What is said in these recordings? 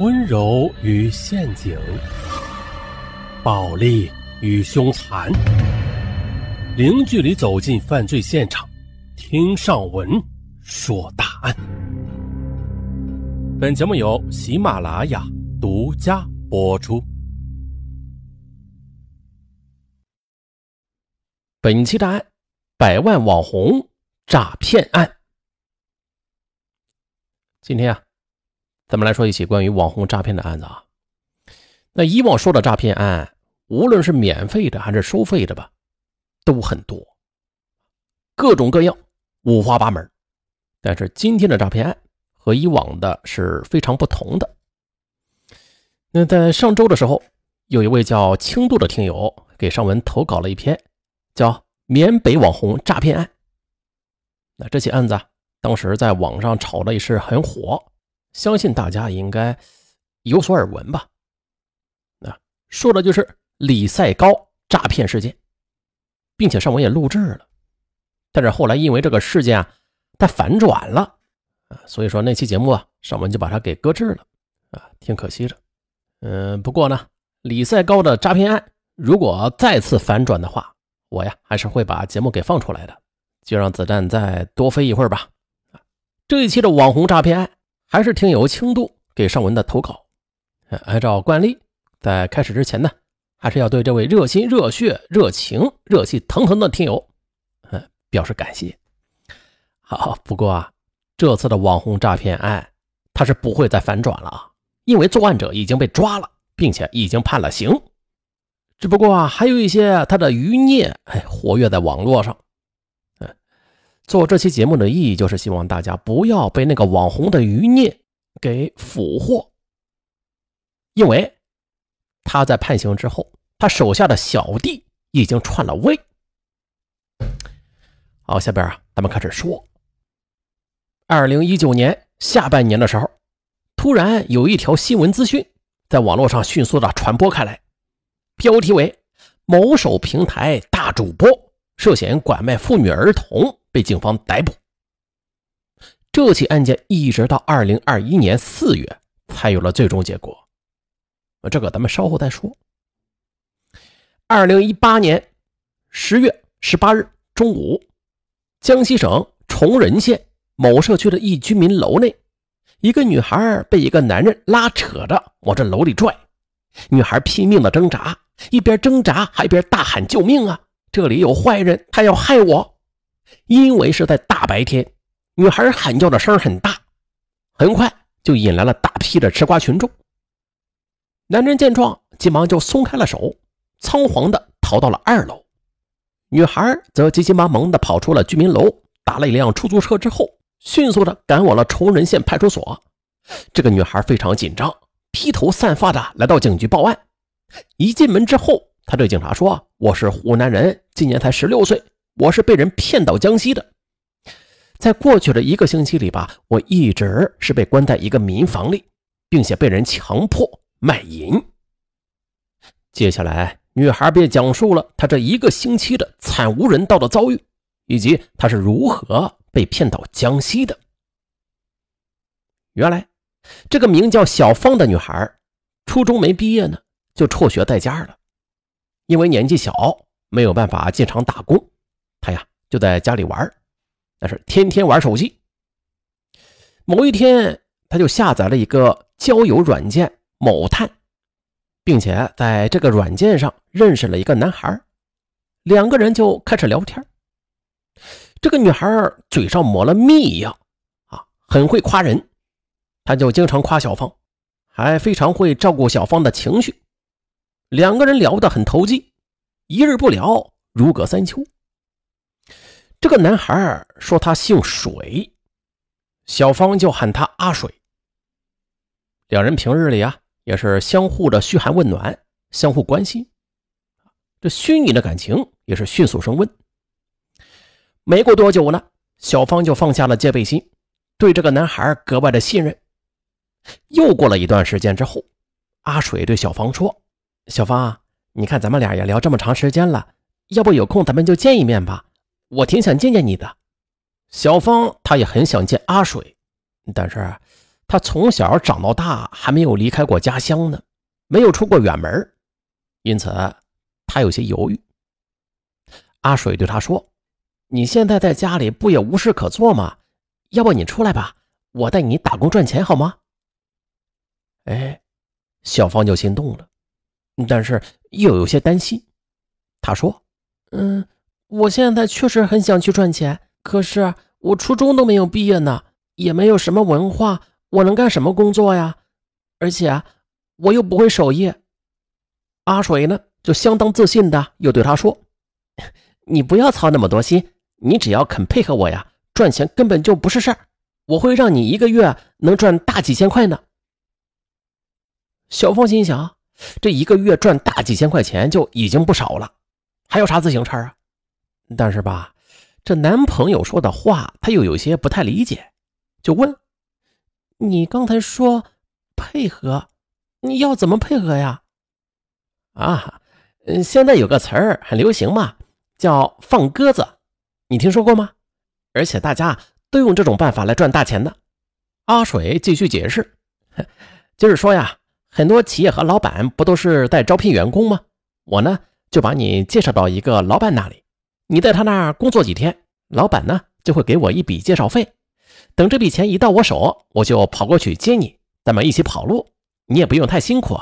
温柔与陷阱，暴力与凶残，零距离走进犯罪现场，听上文说大案。本节目由喜马拉雅独家播出。本期大案：百万网红诈骗案。今天啊。咱们来说一起关于网红诈骗的案子啊。那以往说的诈骗案，无论是免费的还是收费的吧，都很多，各种各样，五花八门。但是今天的诈骗案和以往的是非常不同的。那在上周的时候，有一位叫轻度的听友给上文投稿了一篇，叫《缅北网红诈骗案》。那这起案子当时在网上炒的也是很火。相信大家应该有所耳闻吧？那说的就是李赛高诈骗事件，并且上文也录制了。但是后来因为这个事件啊，它反转了啊，所以说那期节目啊，上文就把它给搁置了啊，挺可惜的。嗯，不过呢，李赛高的诈骗案如果再次反转的话，我呀还是会把节目给放出来的，就让子弹再多飞一会儿吧。这一期的网红诈骗案。还是听友轻度给尚文的投稿。按照惯例，在开始之前呢，还是要对这位热心、热血、热情、热气腾腾的听友，嗯，表示感谢。好，不过啊，这次的网红诈骗案，他是不会再反转了啊，因为作案者已经被抓了，并且已经判了刑。只不过啊，还有一些他的余孽，哎，活跃在网络上。做这期节目的意义就是希望大家不要被那个网红的余孽给俘获，因为他在判刑之后，他手下的小弟已经篡了位。好，下边啊，咱们开始说。二零一九年下半年的时候，突然有一条新闻资讯在网络上迅速的传播开来，标题为“某手平台大主播涉嫌拐卖妇女儿童”。被警方逮捕。这起案件一直到二零二一年四月才有了最终结果，这个咱们稍后再说。二零一八年十月十八日中午，江西省崇仁县某社区的一居民楼内，一个女孩被一个男人拉扯着往这楼里拽，女孩拼命的挣扎，一边挣扎还一边大喊救命啊！这里有坏人，他要害我。因为是在大白天，女孩喊叫的声很大，很快就引来了大批的吃瓜群众。男人见状，急忙就松开了手，仓皇的逃到了二楼。女孩则急急忙忙的跑出了居民楼，打了一辆出租车之后，迅速的赶往了崇仁县派出所。这个女孩非常紧张，披头散发的来到警局报案。一进门之后，她对警察说：“我是湖南人，今年才十六岁。”我是被人骗到江西的，在过去的一个星期里吧，我一直是被关在一个民房里，并且被人强迫卖淫。接下来，女孩便讲述了她这一个星期的惨无人道的遭遇，以及她是如何被骗到江西的。原来，这个名叫小芳的女孩，初中没毕业呢，就辍学在家了，因为年纪小，没有办法进厂打工。他呀就在家里玩，但是天天玩手机。某一天，他就下载了一个交友软件某探，并且在这个软件上认识了一个男孩，两个人就开始聊天。这个女孩嘴上抹了蜜一样啊，很会夸人，他就经常夸小芳，还非常会照顾小芳的情绪。两个人聊得很投机，一日不聊如隔三秋。这个男孩说他姓水，小芳就喊他阿水。两人平日里啊也是相互的嘘寒问暖，相互关心，这虚拟的感情也是迅速升温。没过多久呢，小芳就放下了戒备心，对这个男孩格外的信任。又过了一段时间之后，阿水对小芳说：“小芳，你看咱们俩也聊这么长时间了，要不有空咱们就见一面吧。”我挺想见见你的，小芳，她也很想见阿水，但是她从小长到大还没有离开过家乡呢，没有出过远门，因此她有些犹豫。阿水对他说：“你现在在家里不也无事可做吗？要不你出来吧，我带你打工赚钱好吗？”哎，小芳就心动了，但是又有些担心。她说：“嗯，我现在确实很想去赚钱，可是我初中都没有毕业呢，也没有什么文化，我能干什么工作呀？而且我又不会手艺。”阿水呢，就相当自信的又对他说。你不要操那么多心，你只要肯配合我呀，赚钱根本就不是事儿。我会让你一个月能赚大几千块呢。小芳心想，这一个月赚大几千块钱就已经不少了，还要啥自行车啊？但是吧，这男朋友说的话，她又有些不太理解，就问：“你刚才说配合，你要怎么配合呀？”啊，嗯，现在有个词儿很流行嘛。叫放鸽子，你听说过吗？而且大家都用这种办法来赚大钱的。阿水继续解释，就是说呀，很多企业和老板不都是在招聘员工吗？我呢就把你介绍到一个老板那里，你在他那儿工作几天，老板呢就会给我一笔介绍费。等这笔钱一到我手，我就跑过去接你，咱们一起跑路，你也不用太辛苦，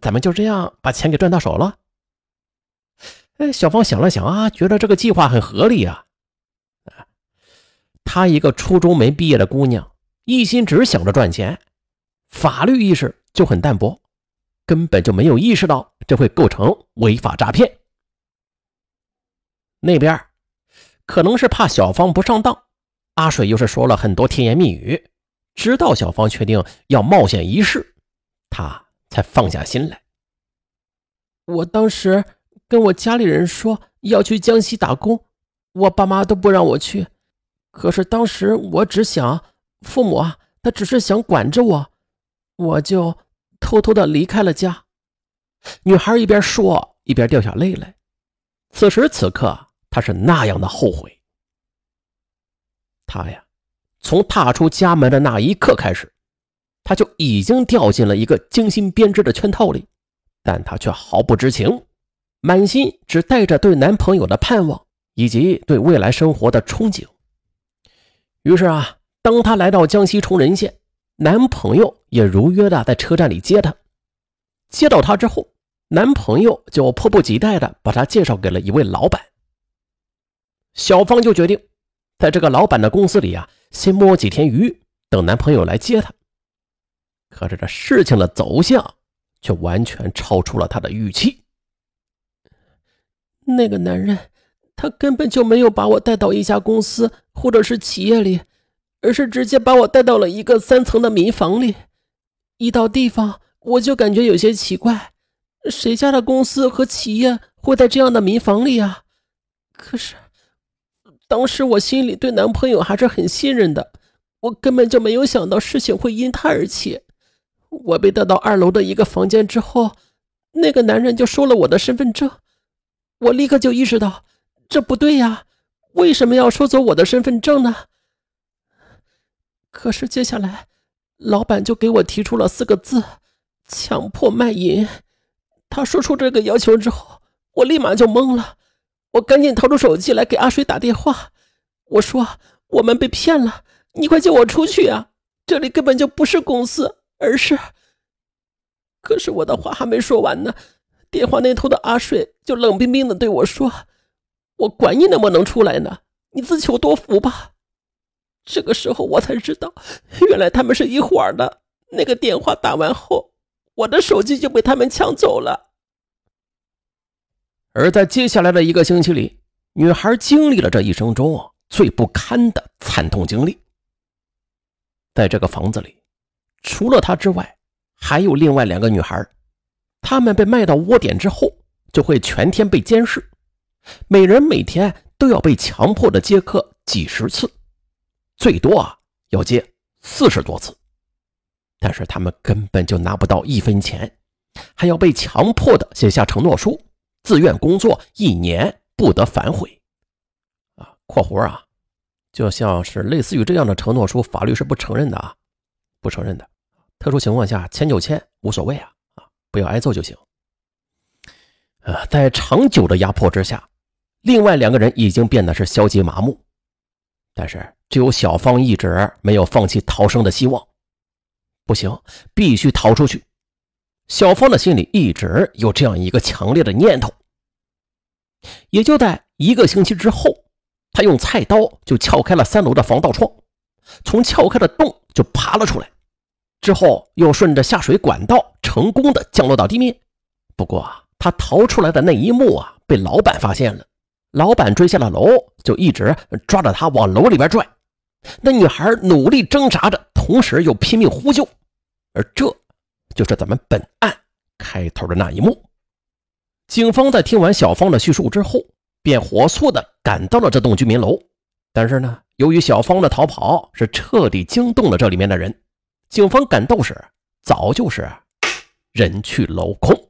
咱们就这样把钱给赚到手了。哎，小芳想了想啊，觉得这个计划很合理啊。她一个初中没毕业的姑娘，一心只想着赚钱，法律意识就很淡薄，根本就没有意识到这会构成违法诈骗。那边可能是怕小芳不上当，阿水又是说了很多甜言蜜语，直到小芳确定要冒险一试，他才放下心来。我当时。跟我家里人说要去江西打工，我爸妈都不让我去。可是当时我只想，父母啊，他只是想管着我，我就偷偷的离开了家。女孩一边说一边掉下泪来。此时此刻，她是那样的后悔。她呀，从踏出家门的那一刻开始，她就已经掉进了一个精心编织的圈套里，但她却毫不知情。满心只带着对男朋友的盼望，以及对未来生活的憧憬。于是啊，当她来到江西崇仁县，男朋友也如约的在车站里接她。接到她之后，男朋友就迫不及待的把她介绍给了一位老板。小芳就决定，在这个老板的公司里啊，先摸几天鱼，等男朋友来接她。可是这事情的走向，却完全超出了她的预期。那个男人，他根本就没有把我带到一家公司或者是企业里，而是直接把我带到了一个三层的民房里。一到地方，我就感觉有些奇怪，谁家的公司和企业会在这样的民房里啊？可是，当时我心里对男朋友还是很信任的，我根本就没有想到事情会因他而起。我被带到二楼的一个房间之后，那个男人就收了我的身份证。我立刻就意识到，这不对呀！为什么要收走我的身份证呢？可是接下来，老板就给我提出了四个字：强迫卖淫。他说出这个要求之后，我立马就懵了。我赶紧掏出手机来给阿水打电话，我说：“我们被骗了，你快救我出去啊！这里根本就不是公司，而是……可是我的话还没说完呢。”电话那头的阿水就冷冰冰的对我说：“我管你能不能出来呢，你自求多福吧。”这个时候我才知道，原来他们是一伙的。那个电话打完后，我的手机就被他们抢走了。而在接下来的一个星期里，女孩经历了这一生中最不堪的惨痛经历。在这个房子里，除了她之外，还有另外两个女孩。她们被卖到窝点之后，就会全天被监视，每人每天都要被强迫的接客几十次，最多啊要接四十多次。但是他们根本就拿不到一分钱，还要被强迫的写下承诺书，自愿工作一年不得反悔。啊（括弧啊），就像是类似于这样的承诺书，法律是不承认的啊。不承认的。特殊情况下签就签，无所谓啊啊，不要挨揍就行。啊，在长久的压迫之下，另外两个人已经变得是消极麻木，但是只有小芳一直没有放弃逃生的希望。不行，必须逃出去。小芳的心里一直有这样一个强烈的念头。也就在一个星期之后，他用菜刀就撬开了三楼的防盗窗，从撬开的洞就爬了出来，之后又顺着下水管道成功的降落到地面。不过他逃出来的那一幕啊，被老板发现了。老板追下了楼，就一直抓着他往楼里边拽。那女孩努力挣扎着，同时又拼命呼救。而这就是咱们本案开头的那一幕。警方在听完小芳的叙述之后，便火速的赶到了这栋居民楼。但是呢，由于小芳的逃跑是彻底惊动了这里面的人，警方赶到时早就是人去楼空。